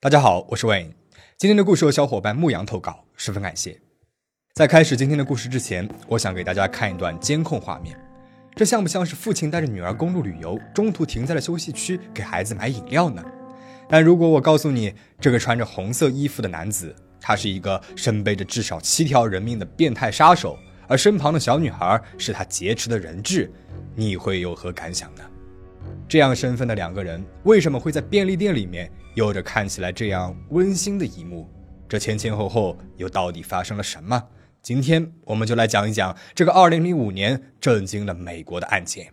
大家好，我是 Wayne。今天的故事由小伙伴牧羊投稿，十分感谢。在开始今天的故事之前，我想给大家看一段监控画面。这像不像是父亲带着女儿公路旅游，中途停在了休息区给孩子买饮料呢？但如果我告诉你，这个穿着红色衣服的男子，他是一个身背着至少七条人命的变态杀手，而身旁的小女孩是他劫持的人质，你会有何感想呢？这样身份的两个人，为什么会在便利店里面有着看起来这样温馨的一幕？这前前后后又到底发生了什么？今天我们就来讲一讲这个2005年震惊了美国的案件。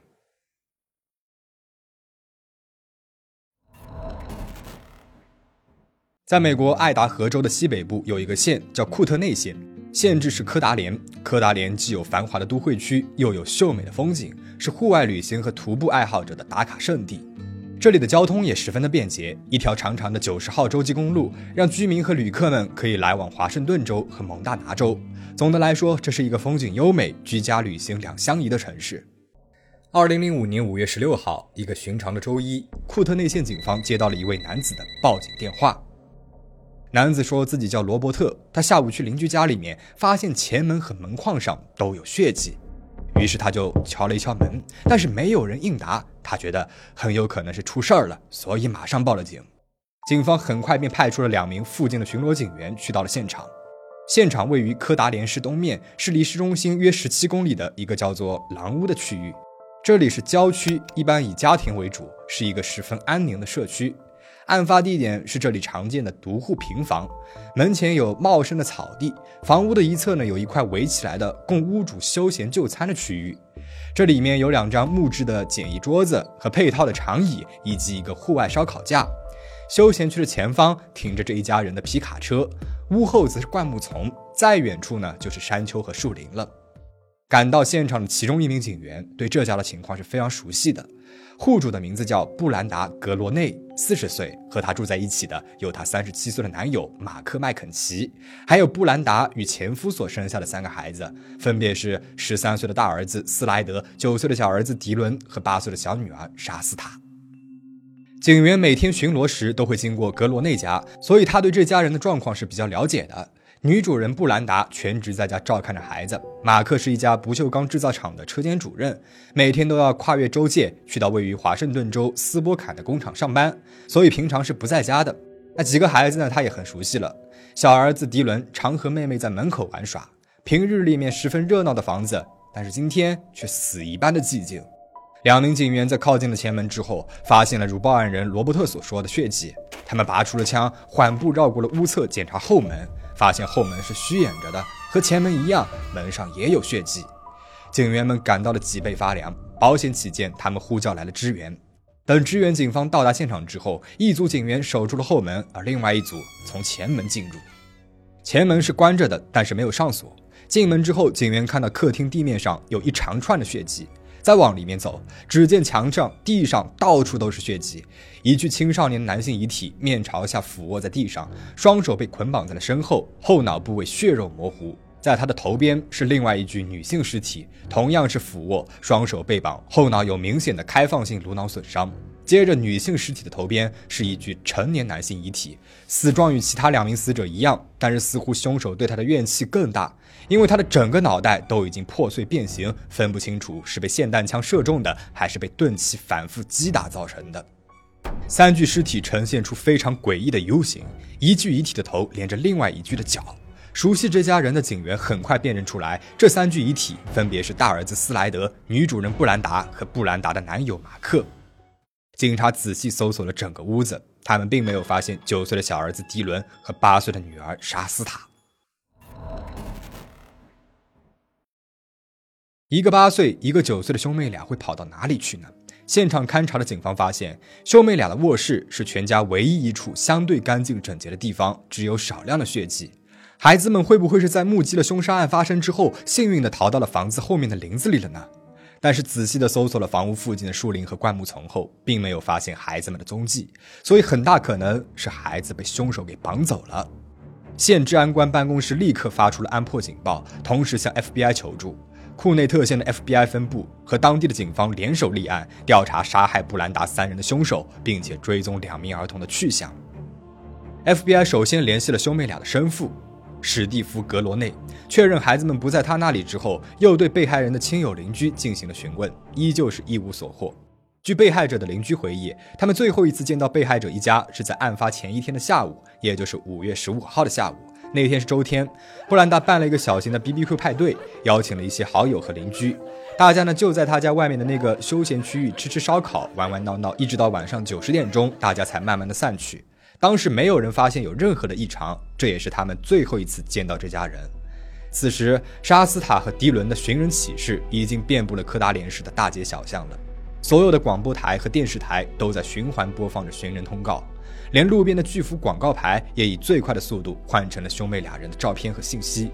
在美国爱达荷州的西北部有一个县叫库特内县。县治是科达连，科达连既有繁华的都会区，又有秀美的风景，是户外旅行和徒步爱好者的打卡圣地。这里的交通也十分的便捷，一条长长的九十号洲际公路让居民和旅客们可以来往华盛顿州和蒙大拿州。总的来说，这是一个风景优美、居家旅行两相宜的城市。二零零五年五月十六号，一个寻常的周一，库特内县警方接到了一位男子的报警电话。男子说自己叫罗伯特，他下午去邻居家里面，发现前门和门框上都有血迹，于是他就敲了一敲门，但是没有人应答，他觉得很有可能是出事儿了，所以马上报了警。警方很快便派出了两名附近的巡逻警员去到了现场。现场位于科达连市东面，是离市中心约十七公里的一个叫做狼屋的区域，这里是郊区，一般以家庭为主，是一个十分安宁的社区。案发地点是这里常见的独户平房，门前有茂盛的草地，房屋的一侧呢有一块围起来的供屋主休闲就餐的区域，这里面有两张木质的简易桌子和配套的长椅，以及一个户外烧烤架。休闲区的前方停着这一家人的皮卡车，屋后则是灌木丛，再远处呢就是山丘和树林了。赶到现场的其中一名警员对这家的情况是非常熟悉的。户主的名字叫布兰达·格罗内，四十岁，和他住在一起的有他三十七岁的男友马克·麦肯齐，还有布兰达与前夫所生下的三个孩子，分别是十三岁的大儿子斯莱德、九岁的小儿子迪伦和八岁的小女儿莎斯塔。警员每天巡逻时都会经过格罗内家，所以他对这家人的状况是比较了解的。女主人布兰达全职在家照看着孩子。马克是一家不锈钢制造厂的车间主任，每天都要跨越州界去到位于华盛顿州斯波坎的工厂上班，所以平常是不在家的。那几个孩子呢，他也很熟悉了。小儿子迪伦常和妹妹在门口玩耍，平日里面十分热闹的房子，但是今天却死一般的寂静。两名警员在靠近了前门之后，发现了如报案人罗伯特所说的血迹。他们拔出了枪，缓步绕过了屋侧，检查后门。发现后门是虚掩着的，和前门一样，门上也有血迹。警员们感到了脊背发凉，保险起见，他们呼叫来了支援。等支援警方到达现场之后，一组警员守住了后门，而另外一组从前门进入。前门是关着的，但是没有上锁。进门之后，警员看到客厅地面上有一长串的血迹。再往里面走，只见墙上、地上到处都是血迹。一具青少年男性遗体面朝下俯卧在地上，双手被捆绑在了身后，后脑部位血肉模糊。在他的头边是另外一具女性尸体，同样是俯卧，双手被绑，后脑有明显的开放性颅脑损伤。接着，女性尸体的头边是一具成年男性遗体，死状与其他两名死者一样，但是似乎凶手对他的怨气更大，因为他的整个脑袋都已经破碎变形，分不清楚是被霰弹枪射中的，还是被钝器反复击打造成的。三具尸体呈现出非常诡异的 U 型，一具遗体的头连着另外一具的脚。熟悉这家人的警员很快辨认出来，这三具遗体分别是大儿子斯莱德、女主人布兰达和布兰达的男友马克。警察仔细搜索了整个屋子，他们并没有发现九岁的小儿子迪伦和八岁的女儿莎斯塔。一个八岁，一个九岁的兄妹俩会跑到哪里去呢？现场勘查的警方发现，兄妹俩的卧室是全家唯一一处相对干净整洁的地方，只有少量的血迹。孩子们会不会是在目击了凶杀案发生之后，幸运的逃到了房子后面的林子里了呢？但是仔细的搜索了房屋附近的树林和灌木丛后，并没有发现孩子们的踪迹，所以很大可能是孩子被凶手给绑走了。县治安官办公室立刻发出了安破警报，同时向 FBI 求助。库内特县的 FBI 分部和当地的警方联手立案，调查杀害布兰达三人的凶手，并且追踪两名儿童的去向。FBI 首先联系了兄妹俩的生父史蒂夫·格罗内，确认孩子们不在他那里之后，又对被害人的亲友邻居进行了询问，依旧是一无所获。据被害者的邻居回忆，他们最后一次见到被害者一家是在案发前一天的下午，也就是五月十五号的下午。那天是周天，布兰达办了一个小型的 BBQ 派对，邀请了一些好友和邻居。大家呢就在他家外面的那个休闲区域吃吃烧烤、玩玩闹闹，一直到晚上九十点钟，大家才慢慢的散去。当时没有人发现有任何的异常，这也是他们最后一次见到这家人。此时，沙斯塔和迪伦的寻人启事已经遍布了科达连市的大街小巷了。所有的广播台和电视台都在循环播放着寻人通告，连路边的巨幅广告牌也以最快的速度换成了兄妹俩人的照片和信息。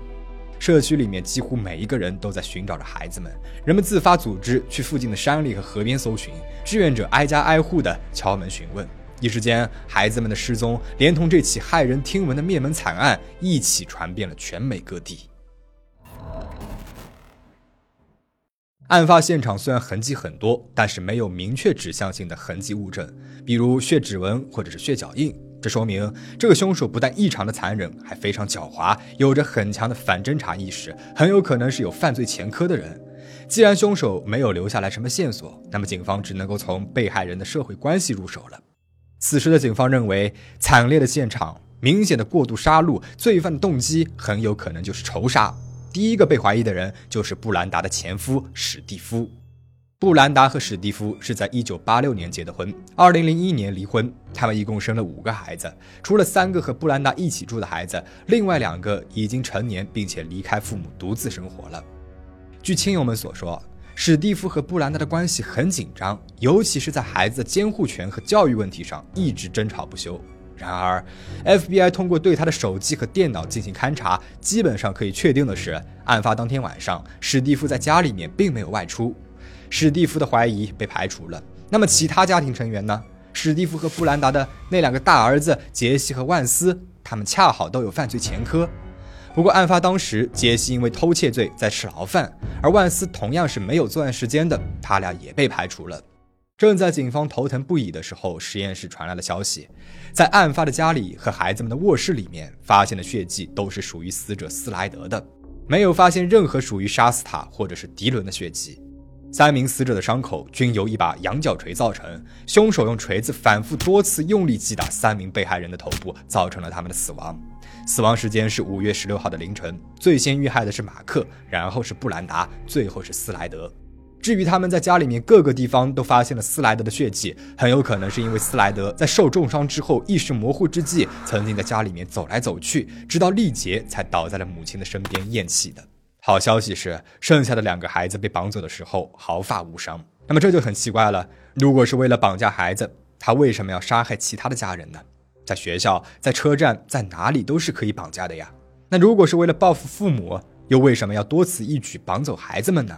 社区里面几乎每一个人都在寻找着孩子们，人们自发组织去附近的山里和河边搜寻，志愿者挨家挨户的敲门询问。一时间，孩子们的失踪连同这起骇人听闻的灭门惨案一起传遍了全美各地。案发现场虽然痕迹很多，但是没有明确指向性的痕迹物证，比如血指纹或者是血脚印。这说明这个凶手不但异常的残忍，还非常狡猾，有着很强的反侦查意识，很有可能是有犯罪前科的人。既然凶手没有留下来什么线索，那么警方只能够从被害人的社会关系入手了。此时的警方认为，惨烈的现场、明显的过度杀戮，罪犯的动机很有可能就是仇杀。第一个被怀疑的人就是布兰达的前夫史蒂夫。布兰达和史蒂夫是在1986年结的婚，2001年离婚。他们一共生了五个孩子，除了三个和布兰达一起住的孩子，另外两个已经成年并且离开父母独自生活了。据亲友们所说，史蒂夫和布兰达的关系很紧张，尤其是在孩子的监护权和教育问题上一直争吵不休。然而，FBI 通过对他的手机和电脑进行勘查，基本上可以确定的是，案发当天晚上，史蒂夫在家里面并没有外出。史蒂夫的怀疑被排除了。那么，其他家庭成员呢？史蒂夫和布兰达的那两个大儿子杰西和万斯，他们恰好都有犯罪前科。不过，案发当时，杰西因为偷窃罪在吃牢饭，而万斯同样是没有作案时间的，他俩也被排除了。正在警方头疼不已的时候，实验室传来了消息，在案发的家里和孩子们的卧室里面发现的血迹都是属于死者斯莱德的，没有发现任何属于杀死他或者是迪伦的血迹。三名死者的伤口均由一把羊角锤造成，凶手用锤子反复多次用力击打三名被害人的头部，造成了他们的死亡。死亡时间是五月十六号的凌晨，最先遇害的是马克，然后是布兰达，最后是斯莱德。至于他们在家里面各个地方都发现了斯莱德的血迹，很有可能是因为斯莱德在受重伤之后意识模糊之际，曾经在家里面走来走去，直到力竭才倒在了母亲的身边咽气的。好消息是，剩下的两个孩子被绑走的时候毫发无伤。那么这就很奇怪了，如果是为了绑架孩子，他为什么要杀害其他的家人呢？在学校、在车站、在哪里都是可以绑架的呀。那如果是为了报复父母，又为什么要多此一举绑走孩子们呢？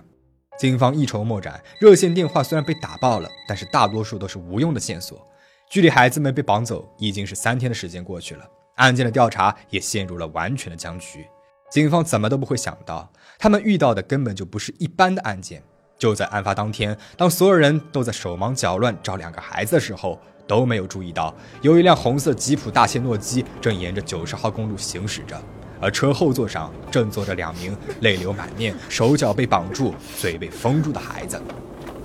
警方一筹莫展，热线电话虽然被打爆了，但是大多数都是无用的线索。距离孩子们被绑走已经是三天的时间过去了，案件的调查也陷入了完全的僵局。警方怎么都不会想到，他们遇到的根本就不是一般的案件。就在案发当天，当所有人都在手忙脚乱找两个孩子的时候，都没有注意到有一辆红色吉普大切诺基正沿着九十号公路行驶着。而车后座上正坐着两名泪流满面、手脚被绑住、嘴被封住的孩子。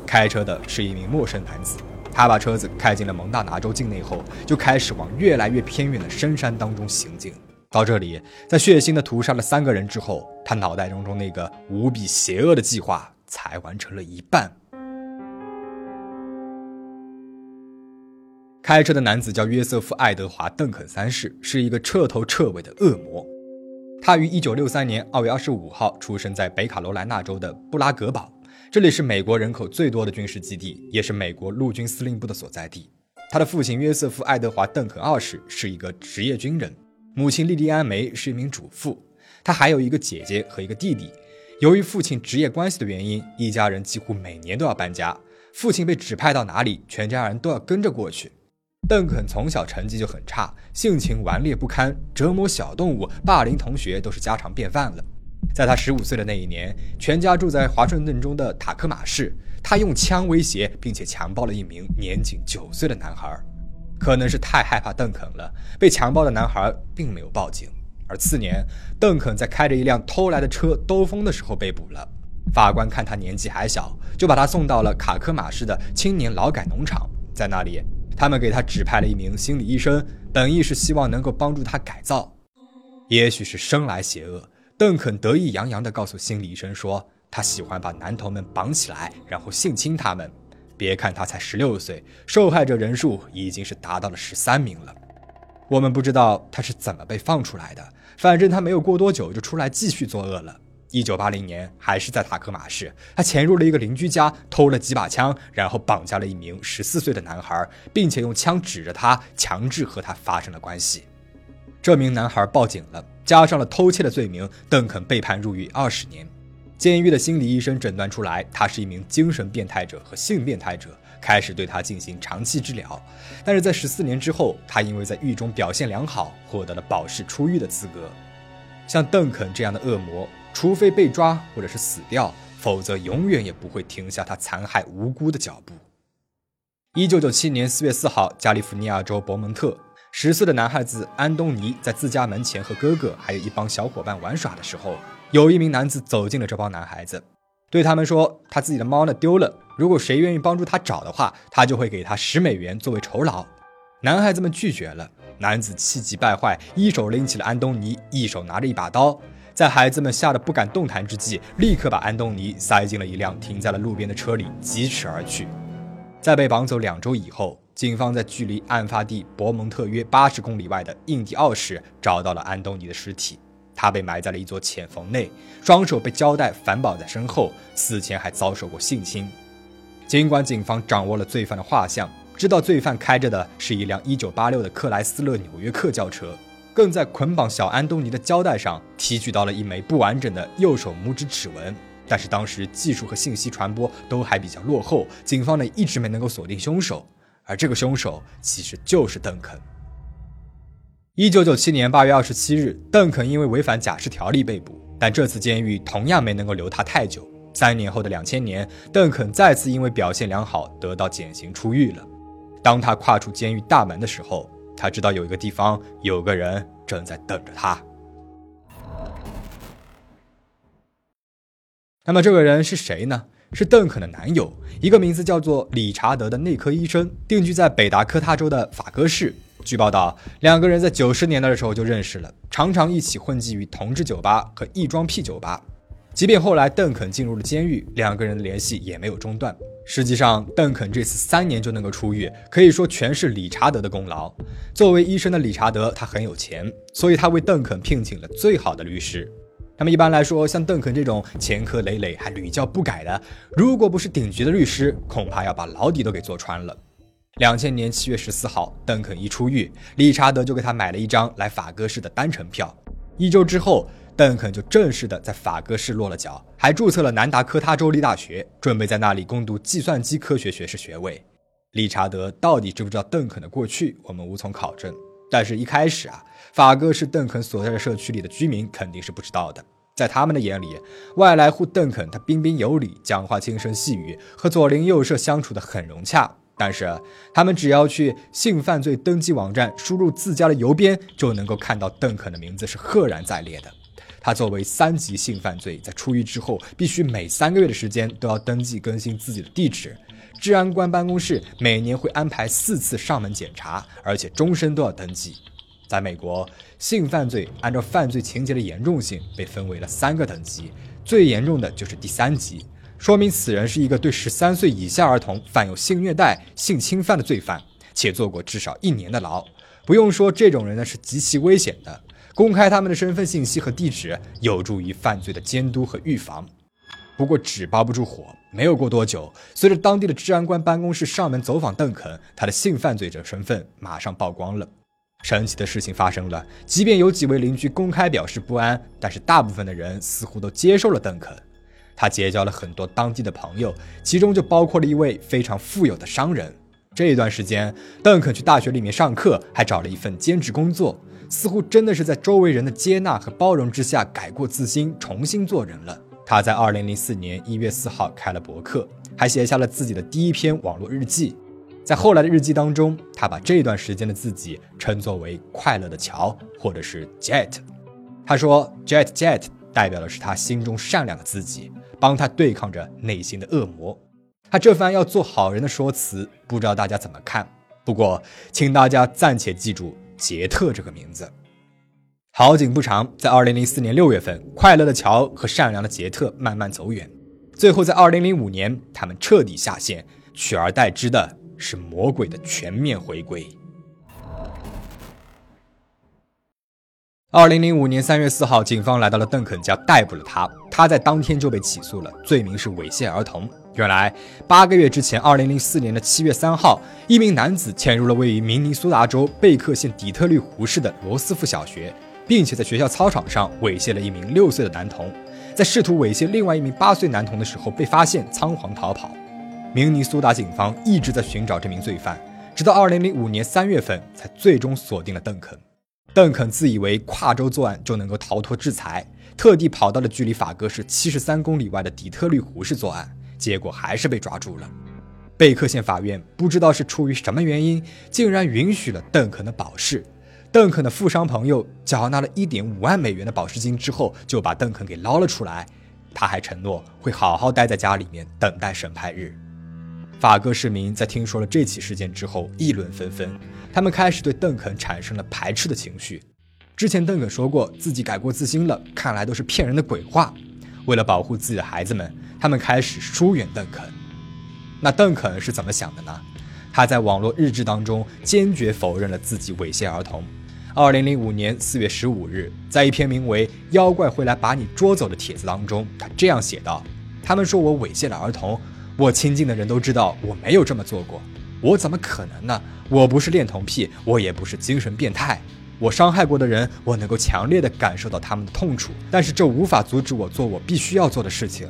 开车的是一名陌生男子，他把车子开进了蒙大拿州境内后，就开始往越来越偏远的深山当中行进。到这里，在血腥的屠杀了三个人之后，他脑袋中中那个无比邪恶的计划才完成了一半。开车的男子叫约瑟夫·爱德华·邓肯三世，是一个彻头彻尾的恶魔。他于1963年2月25号出生在北卡罗来纳州的布拉格堡，这里是美国人口最多的军事基地，也是美国陆军司令部的所在地。他的父亲约瑟夫·爱德华·邓肯二世是一个职业军人，母亲莉莉安·梅是一名主妇。他还有一个姐姐和一个弟弟。由于父亲职业关系的原因，一家人几乎每年都要搬家。父亲被指派到哪里，全家人都要跟着过去。邓肯从小成绩就很差，性情顽劣不堪，折磨小动物、霸凌同学都是家常便饭了。在他十五岁的那一年，全家住在华盛顿中的塔科马市，他用枪威胁并且强暴了一名年仅九岁的男孩。可能是太害怕邓肯了，被强暴的男孩并没有报警。而次年，邓肯在开着一辆偷来的车兜风的时候被捕了。法官看他年纪还小，就把他送到了卡科马市的青年劳改农场。在那里，他们给他指派了一名心理医生，本意是希望能够帮助他改造。也许是生来邪恶，邓肯得意洋洋地告诉心理医生说，他喜欢把男童们绑起来，然后性侵他们。别看他才十六岁，受害者人数已经是达到了十三名了。我们不知道他是怎么被放出来的，反正他没有过多久就出来继续作恶了。一九八零年，还是在塔克马市，他潜入了一个邻居家，偷了几把枪，然后绑架了一名十四岁的男孩，并且用枪指着他，强制和他发生了关系。这名男孩报警了，加上了偷窃的罪名，邓肯被判入狱二十年。监狱的心理医生诊断出来，他是一名精神变态者和性变态者，开始对他进行长期治疗。但是在十四年之后，他因为在狱中表现良好，获得了保释出狱的资格。像邓肯这样的恶魔，除非被抓或者是死掉，否则永远也不会停下他残害无辜的脚步。一九九七年四月四号，加利福尼亚州伯蒙特，十岁的男孩子安东尼在自家门前和哥哥还有一帮小伙伴玩耍的时候。有一名男子走进了这帮男孩子，对他们说：“他自己的猫呢丢了，如果谁愿意帮助他找的话，他就会给他十美元作为酬劳。”男孩子们拒绝了。男子气急败坏，一手拎起了安东尼，一手拿着一把刀，在孩子们吓得不敢动弹之际，立刻把安东尼塞进了一辆停在了路边的车里，疾驰而去。在被绑走两周以后，警方在距离案发地伯蒙特约八十公里外的印第奥市找到了安东尼的尸体。他被埋在了一座浅缝内，双手被胶带反绑在身后，死前还遭受过性侵。尽管警方掌握了罪犯的画像，知道罪犯开着的是一辆1986的克莱斯勒纽约客轿车，更在捆绑小安东尼的胶带上提取到了一枚不完整的右手拇指指纹，但是当时技术和信息传播都还比较落后，警方呢一直没能够锁定凶手，而这个凶手其实就是邓肯。一九九七年八月二十七日，邓肯因为违反假释条例被捕，但这次监狱同样没能够留他太久。三年后的两千年，邓肯再次因为表现良好得到减刑出狱了。当他跨出监狱大门的时候，他知道有一个地方有个人正在等着他。那么这个人是谁呢？是邓肯的男友，一个名字叫做理查德的内科医生，定居在北达科他州的法戈市。据报道，两个人在九十年代的时候就认识了，常常一起混迹于同志酒吧和异装癖酒吧。即便后来邓肯进入了监狱，两个人的联系也没有中断。实际上，邓肯这次三年就能够出狱，可以说全是理查德的功劳。作为医生的理查德，他很有钱，所以他为邓肯聘请了最好的律师。那么一般来说，像邓肯这种前科累累还屡教不改的，如果不是顶级的律师，恐怕要把牢底都给坐穿了。两千年七月十四号，邓肯一出狱，理查德就给他买了一张来法戈市的单程票。一周之后，邓肯就正式的在法戈市落了脚，还注册了南达科他州立大学，准备在那里攻读计算机科学学士学位。理查德到底知不知道邓肯的过去，我们无从考证。但是，一开始啊，法戈是邓肯所在的社区里的居民肯定是不知道的。在他们的眼里，外来户邓肯他彬彬有礼，讲话轻声细语，和左邻右舍相处的很融洽。但是，他们只要去性犯罪登记网站输入自家的邮编，就能够看到邓肯的名字是赫然在列的。他作为三级性犯罪，在出狱之后，必须每三个月的时间都要登记更新自己的地址。治安官办公室每年会安排四次上门检查，而且终身都要登记。在美国，性犯罪按照犯罪情节的严重性被分为了三个等级，最严重的就是第三级。说明此人是一个对十三岁以下儿童犯有性虐待、性侵犯的罪犯，且坐过至少一年的牢。不用说，这种人呢是极其危险的。公开他们的身份信息和地址，有助于犯罪的监督和预防。不过纸包不住火，没有过多久，随着当地的治安官办公室上门走访邓肯，他的性犯罪者身份马上曝光了。神奇的事情发生了，即便有几位邻居公开表示不安，但是大部分的人似乎都接受了邓肯。他结交了很多当地的朋友，其中就包括了一位非常富有的商人。这一段时间，邓肯去大学里面上课，还找了一份兼职工作，似乎真的是在周围人的接纳和包容之下改过自新，重新做人了。他在2004年1月4号开了博客，还写下了自己的第一篇网络日记。在后来的日记当中，他把这段时间的自己称作为“快乐的乔”或者是 “Jet”。他说：“Jet Jet 代表的是他心中善良的自己，帮他对抗着内心的恶魔。”他这番要做好人的说辞，不知道大家怎么看？不过，请大家暂且记住杰特这个名字。好景不长，在2004年6月份，快乐的乔和善良的杰特慢慢走远，最后在2005年，他们彻底下线，取而代之的。是魔鬼的全面回归。二零零五年三月四号，警方来到了邓肯家，逮捕了他。他在当天就被起诉了，罪名是猥亵儿童。原来，八个月之前，二零零四年的七月三号，一名男子潜入了位于明尼苏达州贝克县底特律湖市的罗斯福小学，并且在学校操场上猥亵了一名六岁的男童。在试图猥亵另外一名八岁男童的时候，被发现仓皇逃跑。明尼苏达警方一直在寻找这名罪犯，直到2005年3月份才最终锁定了邓肯。邓肯自以为跨州作案就能够逃脱制裁，特地跑到了距离法戈市73公里外的底特律湖市作案，结果还是被抓住了。贝克县法院不知道是出于什么原因，竟然允许了邓肯的保释。邓肯的富商朋友缴纳了一点五万美元的保释金之后，就把邓肯给捞了出来。他还承诺会好好待在家里面等待审判日。法戈市民在听说了这起事件之后议论纷纷，他们开始对邓肯产生了排斥的情绪。之前邓肯说过自己改过自新了，看来都是骗人的鬼话。为了保护自己的孩子们，他们开始疏远邓肯。那邓肯是怎么想的呢？他在网络日志当中坚决否认了自己猥亵儿童。二零零五年四月十五日，在一篇名为《妖怪会来把你捉走》的帖子当中，他这样写道：“他们说我猥亵了儿童。”我亲近的人都知道我没有这么做过，我怎么可能呢？我不是恋童癖，我也不是精神变态。我伤害过的人，我能够强烈的感受到他们的痛楚，但是这无法阻止我做我必须要做的事情。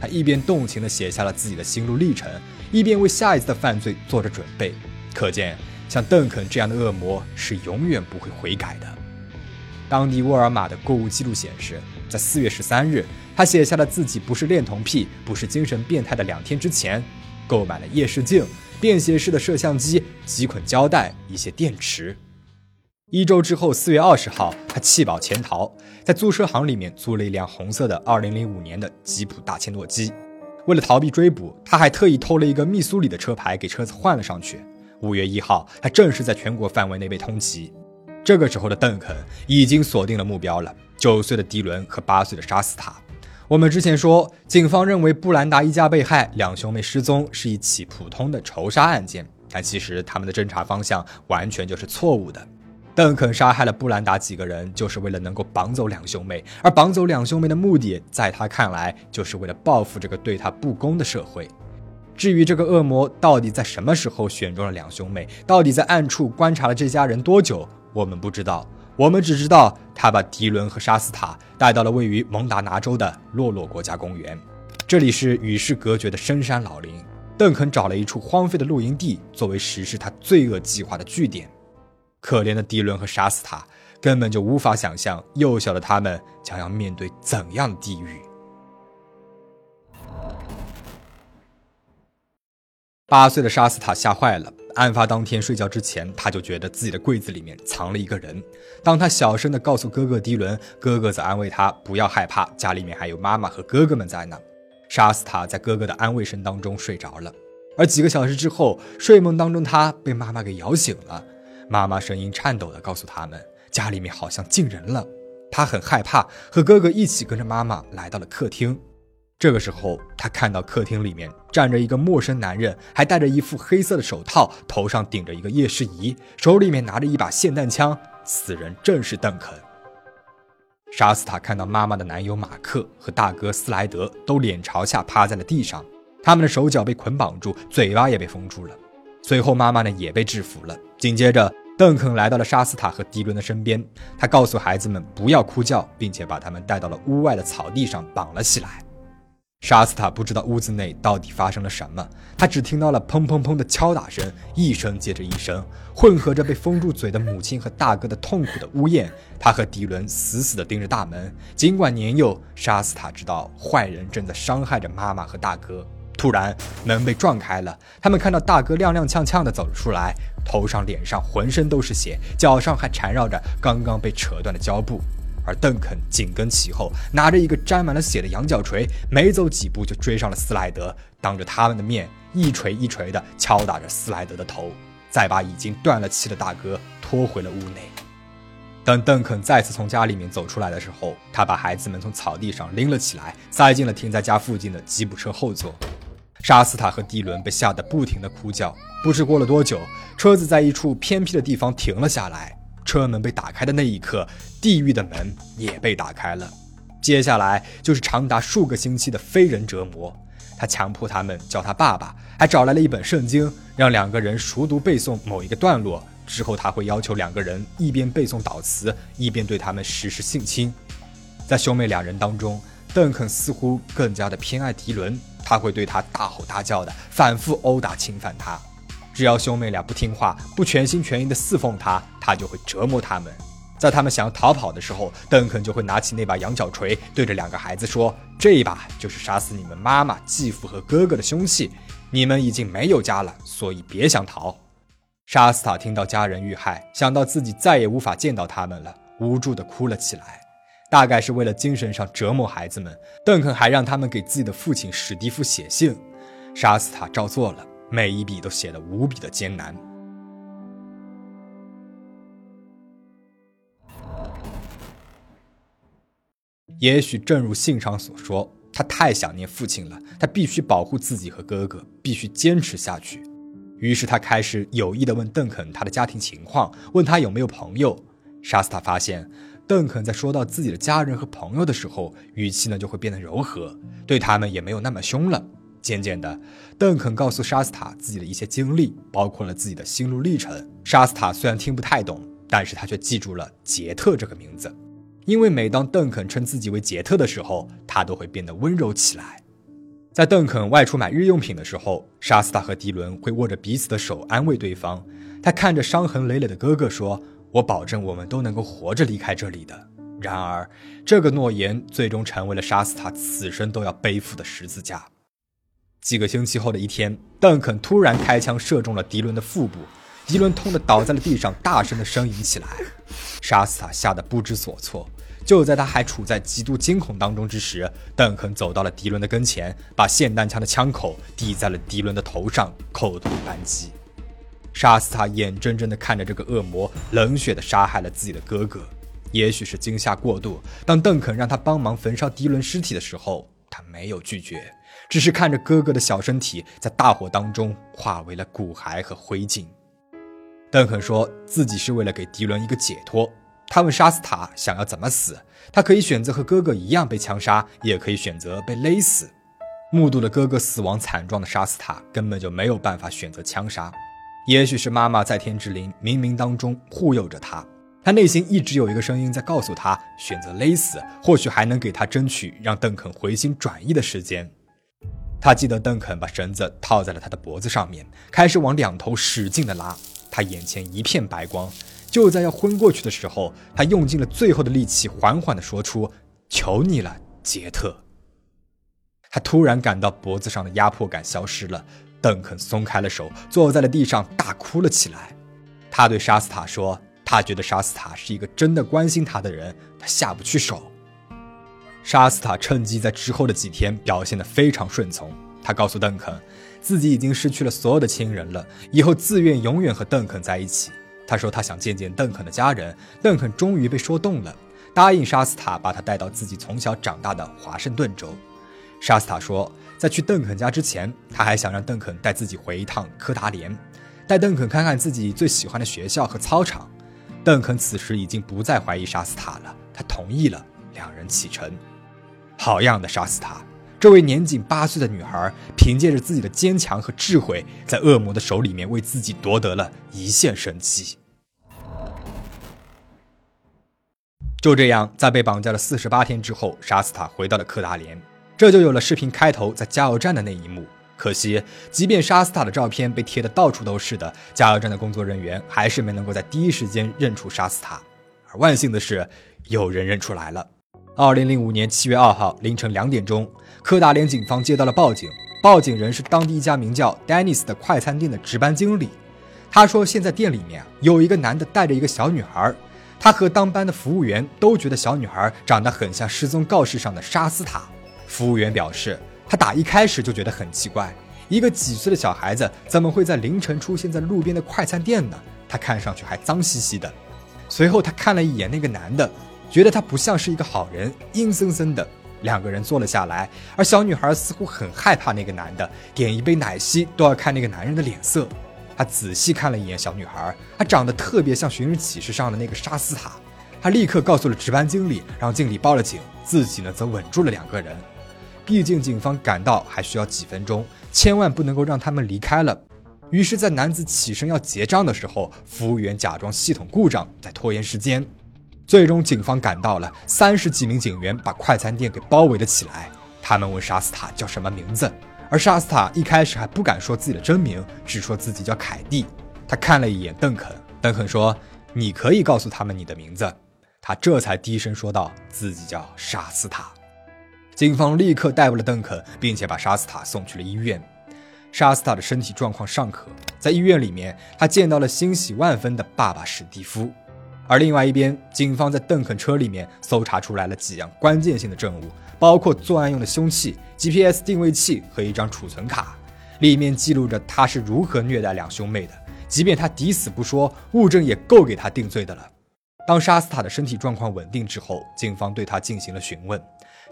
他一边动情地写下了自己的心路历程，一边为下一次的犯罪做着准备。可见，像邓肯这样的恶魔是永远不会悔改的。当地沃尔玛的购物记录显示，在四月十三日。他写下了自己不是恋童癖、不是精神变态的两天之前，购买了夜视镜、便携式的摄像机、几捆胶带、一些电池。一周之后，四月二十号，他弃保潜逃，在租车行里面租了一辆红色的二零零五年的吉普大切诺基。为了逃避追捕，他还特意偷了一个密苏里的车牌，给车子换了上去。五月一号，他正式在全国范围内被通缉。这个时候的邓肯已经锁定了目标了：九岁的迪伦和八岁的沙斯塔。我们之前说，警方认为布兰达一家被害，两兄妹失踪是一起普通的仇杀案件，但其实他们的侦查方向完全就是错误的。邓肯杀害了布兰达几个人，就是为了能够绑走两兄妹，而绑走两兄妹的目的，在他看来，就是为了报复这个对他不公的社会。至于这个恶魔到底在什么时候选中了两兄妹，到底在暗处观察了这家人多久，我们不知道。我们只知道，他把迪伦和沙斯塔带到了位于蒙达拿州的洛洛国家公园，这里是与世隔绝的深山老林。邓肯找了一处荒废的露营地作为实施他罪恶计划的据点。可怜的迪伦和沙斯塔根本就无法想象，幼小的他们将要面对怎样的地狱。八岁的沙斯塔吓坏了。案发当天睡觉之前，他就觉得自己的柜子里面藏了一个人。当他小声地告诉哥哥迪伦，哥哥则安慰他不要害怕，家里面还有妈妈和哥哥们在呢。沙斯塔在哥哥的安慰声当中睡着了。而几个小时之后，睡梦当中他被妈妈给摇醒了。妈妈声音颤抖地告诉他们，家里面好像进人了。他很害怕，和哥哥一起跟着妈妈来到了客厅。这个时候，他看到客厅里面站着一个陌生男人，还戴着一副黑色的手套，头上顶着一个夜视仪，手里面拿着一把霰弹枪。此人正是邓肯。沙斯塔看到妈妈的男友马克和大哥斯莱德都脸朝下趴在了地上，他们的手脚被捆绑住，嘴巴也被封住了。随后，妈妈呢也被制服了。紧接着，邓肯来到了沙斯塔和迪伦的身边，他告诉孩子们不要哭叫，并且把他们带到了屋外的草地上绑了起来。沙斯塔不知道屋子内到底发生了什么，他只听到了砰砰砰的敲打声，一声接着一声，混合着被封住嘴的母亲和大哥的痛苦的呜咽。他和迪伦死死地盯着大门，尽管年幼，沙斯塔知道坏人正在伤害着妈妈和大哥。突然，门被撞开了，他们看到大哥踉踉跄跄地走了出来，头上、脸上浑身都是血，脚上还缠绕着刚刚被扯断的胶布。而邓肯紧跟其后，拿着一个沾满了血的羊角锤，没走几步就追上了斯莱德，当着他们的面一锤一锤地敲打着斯莱德的头，再把已经断了气的大哥拖回了屋内。等邓肯再次从家里面走出来的时候，他把孩子们从草地上拎了起来，塞进了停在家附近的吉普车后座。沙斯塔和迪伦被吓得不停地哭叫。不知过了多久，车子在一处偏僻的地方停了下来。车门被打开的那一刻，地狱的门也被打开了。接下来就是长达数个星期的非人折磨。他强迫他们叫他爸爸，还找来了一本圣经，让两个人熟读背诵某一个段落。之后，他会要求两个人一边背诵祷词，一边对他们实施性侵。在兄妹两人当中，邓肯似乎更加的偏爱迪伦，他会对他大吼大叫的，反复殴打侵犯他。只要兄妹俩不听话，不全心全意的侍奉他，他就会折磨他们。在他们想要逃跑的时候，邓肯就会拿起那把羊角锤，对着两个孩子说：“这一把就是杀死你们妈妈、继父和哥哥的凶器。你们已经没有家了，所以别想逃。”沙斯塔听到家人遇害，想到自己再也无法见到他们了，无助地哭了起来。大概是为了精神上折磨孩子们，邓肯还让他们给自己的父亲史蒂夫写信。沙斯塔照做了，每一笔都写得无比的艰难。也许正如信上所说，他太想念父亲了，他必须保护自己和哥哥，必须坚持下去。于是他开始有意地问邓肯他的家庭情况，问他有没有朋友。沙斯塔发现，邓肯在说到自己的家人和朋友的时候，语气呢就会变得柔和，对他们也没有那么凶了。渐渐的，邓肯告诉沙斯塔自己的一些经历，包括了自己的心路历程。沙斯塔虽然听不太懂，但是他却记住了杰特这个名字，因为每当邓肯称自己为杰特的时候，他都会变得温柔起来。在邓肯外出买日用品的时候，沙斯塔和迪伦会握着彼此的手安慰对方。他看着伤痕累累的哥哥说：“我保证我们都能够活着离开这里的。”然而，这个诺言最终成为了杀死他此生都要背负的十字架。几个星期后的一天，邓肯突然开枪射中了迪伦的腹部，迪伦痛得倒在了地上，大声的呻吟起来。杀死他吓得不知所措。就在他还处在极度惊恐当中之时，邓肯走到了迪伦的跟前，把霰弹枪的枪口抵在了迪伦的头上，扣动扳机。沙斯塔眼睁睁地看着这个恶魔冷血地杀害了自己的哥哥。也许是惊吓过度，当邓肯让他帮忙焚烧迪伦尸体的时候，他没有拒绝，只是看着哥哥的小身体在大火当中化为了骨骸和灰烬。邓肯说自己是为了给迪伦一个解脱。他问沙斯塔想要怎么死，他可以选择和哥哥一样被枪杀，也可以选择被勒死。目睹了哥哥死亡惨状的沙斯塔根本就没有办法选择枪杀。也许是妈妈在天之灵冥冥当中护佑着他，他内心一直有一个声音在告诉他，选择勒死或许还能给他争取让邓肯回心转意的时间。他记得邓肯把绳子套在了他的脖子上面，开始往两头使劲的拉，他眼前一片白光。就在要昏过去的时候，他用尽了最后的力气，缓缓地说出：“求你了，杰特。”他突然感到脖子上的压迫感消失了，邓肯松开了手，坐在了地上，大哭了起来。他对沙斯塔说：“他觉得沙斯塔是一个真的关心他的人，他下不去手。”沙斯塔趁机在之后的几天表现得非常顺从。他告诉邓肯，自己已经失去了所有的亲人了，以后自愿永远和邓肯在一起。他说他想见见邓肯的家人，邓肯终于被说动了，答应沙斯塔把他带到自己从小长大的华盛顿州。沙斯塔说，在去邓肯家之前，他还想让邓肯带自己回一趟科达连，带邓肯看看自己最喜欢的学校和操场。邓肯此时已经不再怀疑沙斯塔了，他同意了，两人启程。好样的，沙斯塔！这位年仅八岁的女孩，凭借着自己的坚强和智慧，在恶魔的手里面为自己夺得了一线生机。就这样，在被绑架了四十八天之后，沙斯塔回到了克达连，这就有了视频开头在加油站的那一幕。可惜，即便沙斯塔的照片被贴得到处都是的，加油站的工作人员还是没能够在第一时间认出沙斯塔。而万幸的是，有人认出来了。二零零五年七月二号凌晨两点钟。科达连警方接到了报警，报警人是当地一家名叫 Dennis 的快餐店的值班经理。他说，现在店里面有一个男的带着一个小女孩，他和当班的服务员都觉得小女孩长得很像失踪告示上的沙斯塔。服务员表示，他打一开始就觉得很奇怪，一个几岁的小孩子怎么会在凌晨出现在路边的快餐店呢？他看上去还脏兮兮的。随后他看了一眼那个男的，觉得他不像是一个好人，阴森森的。两个人坐了下来，而小女孩似乎很害怕那个男的，点一杯奶昔都要看那个男人的脸色。他仔细看了一眼小女孩，她长得特别像《寻人启事》上的那个沙斯塔。他立刻告诉了值班经理，让经理报了警，自己呢则稳住了两个人。毕竟警方赶到还需要几分钟，千万不能够让他们离开了。于是，在男子起身要结账的时候，服务员假装系统故障，在拖延时间。最终，警方赶到了，三十几名警员把快餐店给包围了起来。他们问沙斯塔叫什么名字。而沙斯塔一开始还不敢说自己的真名，只说自己叫凯蒂。他看了一眼邓肯，邓肯说：“你可以告诉他们你的名字。”他这才低声说道：“自己叫沙斯塔。”警方立刻逮捕了邓肯，并且把沙斯塔送去了医院。沙斯塔的身体状况尚可，在医院里面，他见到了欣喜万分的爸爸史蒂夫。而另外一边，警方在邓肯车里面搜查出来了几样关键性的证物。包括作案用的凶器、GPS 定位器和一张储存卡，里面记录着他是如何虐待两兄妹的。即便他抵死不说，物证也够给他定罪的了。当沙斯塔的身体状况稳定之后，警方对他进行了询问。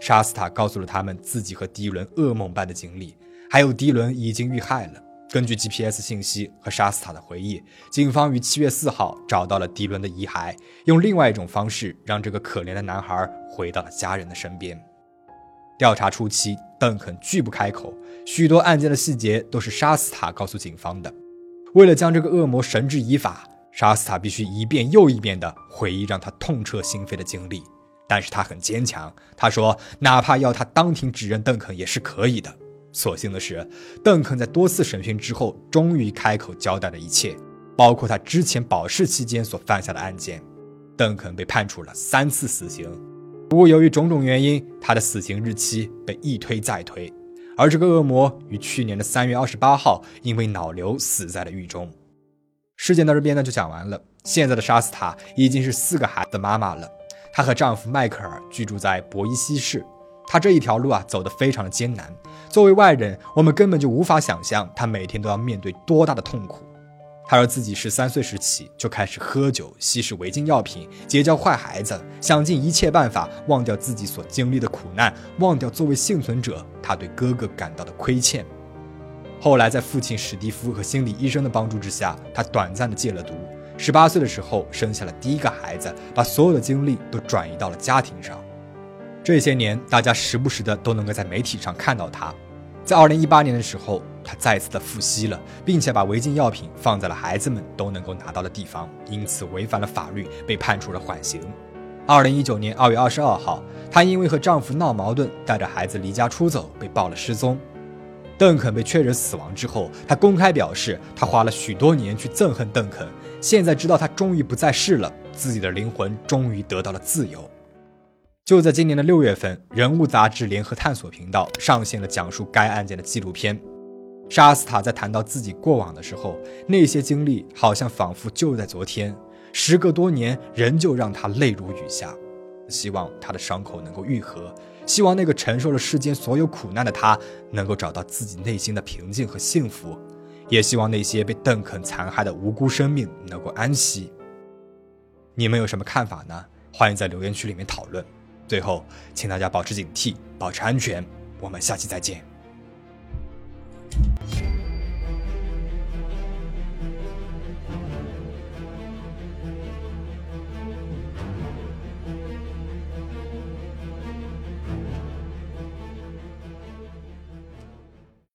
沙斯塔告诉了他们自己和迪伦噩梦般的经历，还有迪伦已经遇害了。根据 GPS 信息和沙斯塔的回忆，警方于七月四号找到了迪伦的遗骸，用另外一种方式让这个可怜的男孩回到了家人的身边。调查初期，邓肯拒不开口，许多案件的细节都是沙斯塔告诉警方的。为了将这个恶魔绳之以法，沙斯塔必须一遍又一遍地回忆让他痛彻心扉的经历。但是他很坚强，他说哪怕要他当庭指认邓肯也是可以的。所幸的是，邓肯在多次审讯之后，终于开口交代了一切，包括他之前保释期间所犯下的案件。邓肯被判处了三次死刑。不过，由于种种原因，他的死刑日期被一推再推。而这个恶魔于去年的三月二十八号因为脑瘤死在了狱中。事件到这边呢就讲完了。现在的沙斯塔已经是四个孩子的妈妈了。她和丈夫迈克尔居住在博伊西市。她这一条路啊走得非常的艰难。作为外人，我们根本就无法想象她每天都要面对多大的痛苦。她说自己十三岁时起就开始喝酒、吸食违禁药品、结交坏孩子，想尽一切办法忘掉自己所经历的苦难，忘掉作为幸存者她对哥哥感到的亏欠。后来在父亲史蒂夫和心理医生的帮助之下，她短暂的戒了毒。十八岁的时候生下了第一个孩子，把所有的精力都转移到了家庭上。这些年，大家时不时的都能够在媒体上看到他。在二零一八年的时候，他再次的复吸了，并且把违禁药品放在了孩子们都能够拿到的地方，因此违反了法律，被判处了缓刑。二零一九年二月二十二号，她因为和丈夫闹矛盾，带着孩子离家出走，被报了失踪。邓肯被确认死亡之后，她公开表示，她花了许多年去憎恨邓肯，现在知道他终于不在世了，自己的灵魂终于得到了自由。就在今年的六月份，人物杂志联合探索频道上线了讲述该案件的纪录片。沙斯塔在谈到自己过往的时候，那些经历好像仿佛就在昨天，时隔多年，仍旧让他泪如雨下。希望他的伤口能够愈合，希望那个承受了世间所有苦难的他能够找到自己内心的平静和幸福，也希望那些被邓肯残害的无辜生命能够安息。你们有什么看法呢？欢迎在留言区里面讨论。最后，请大家保持警惕，保持安全。我们下期再见。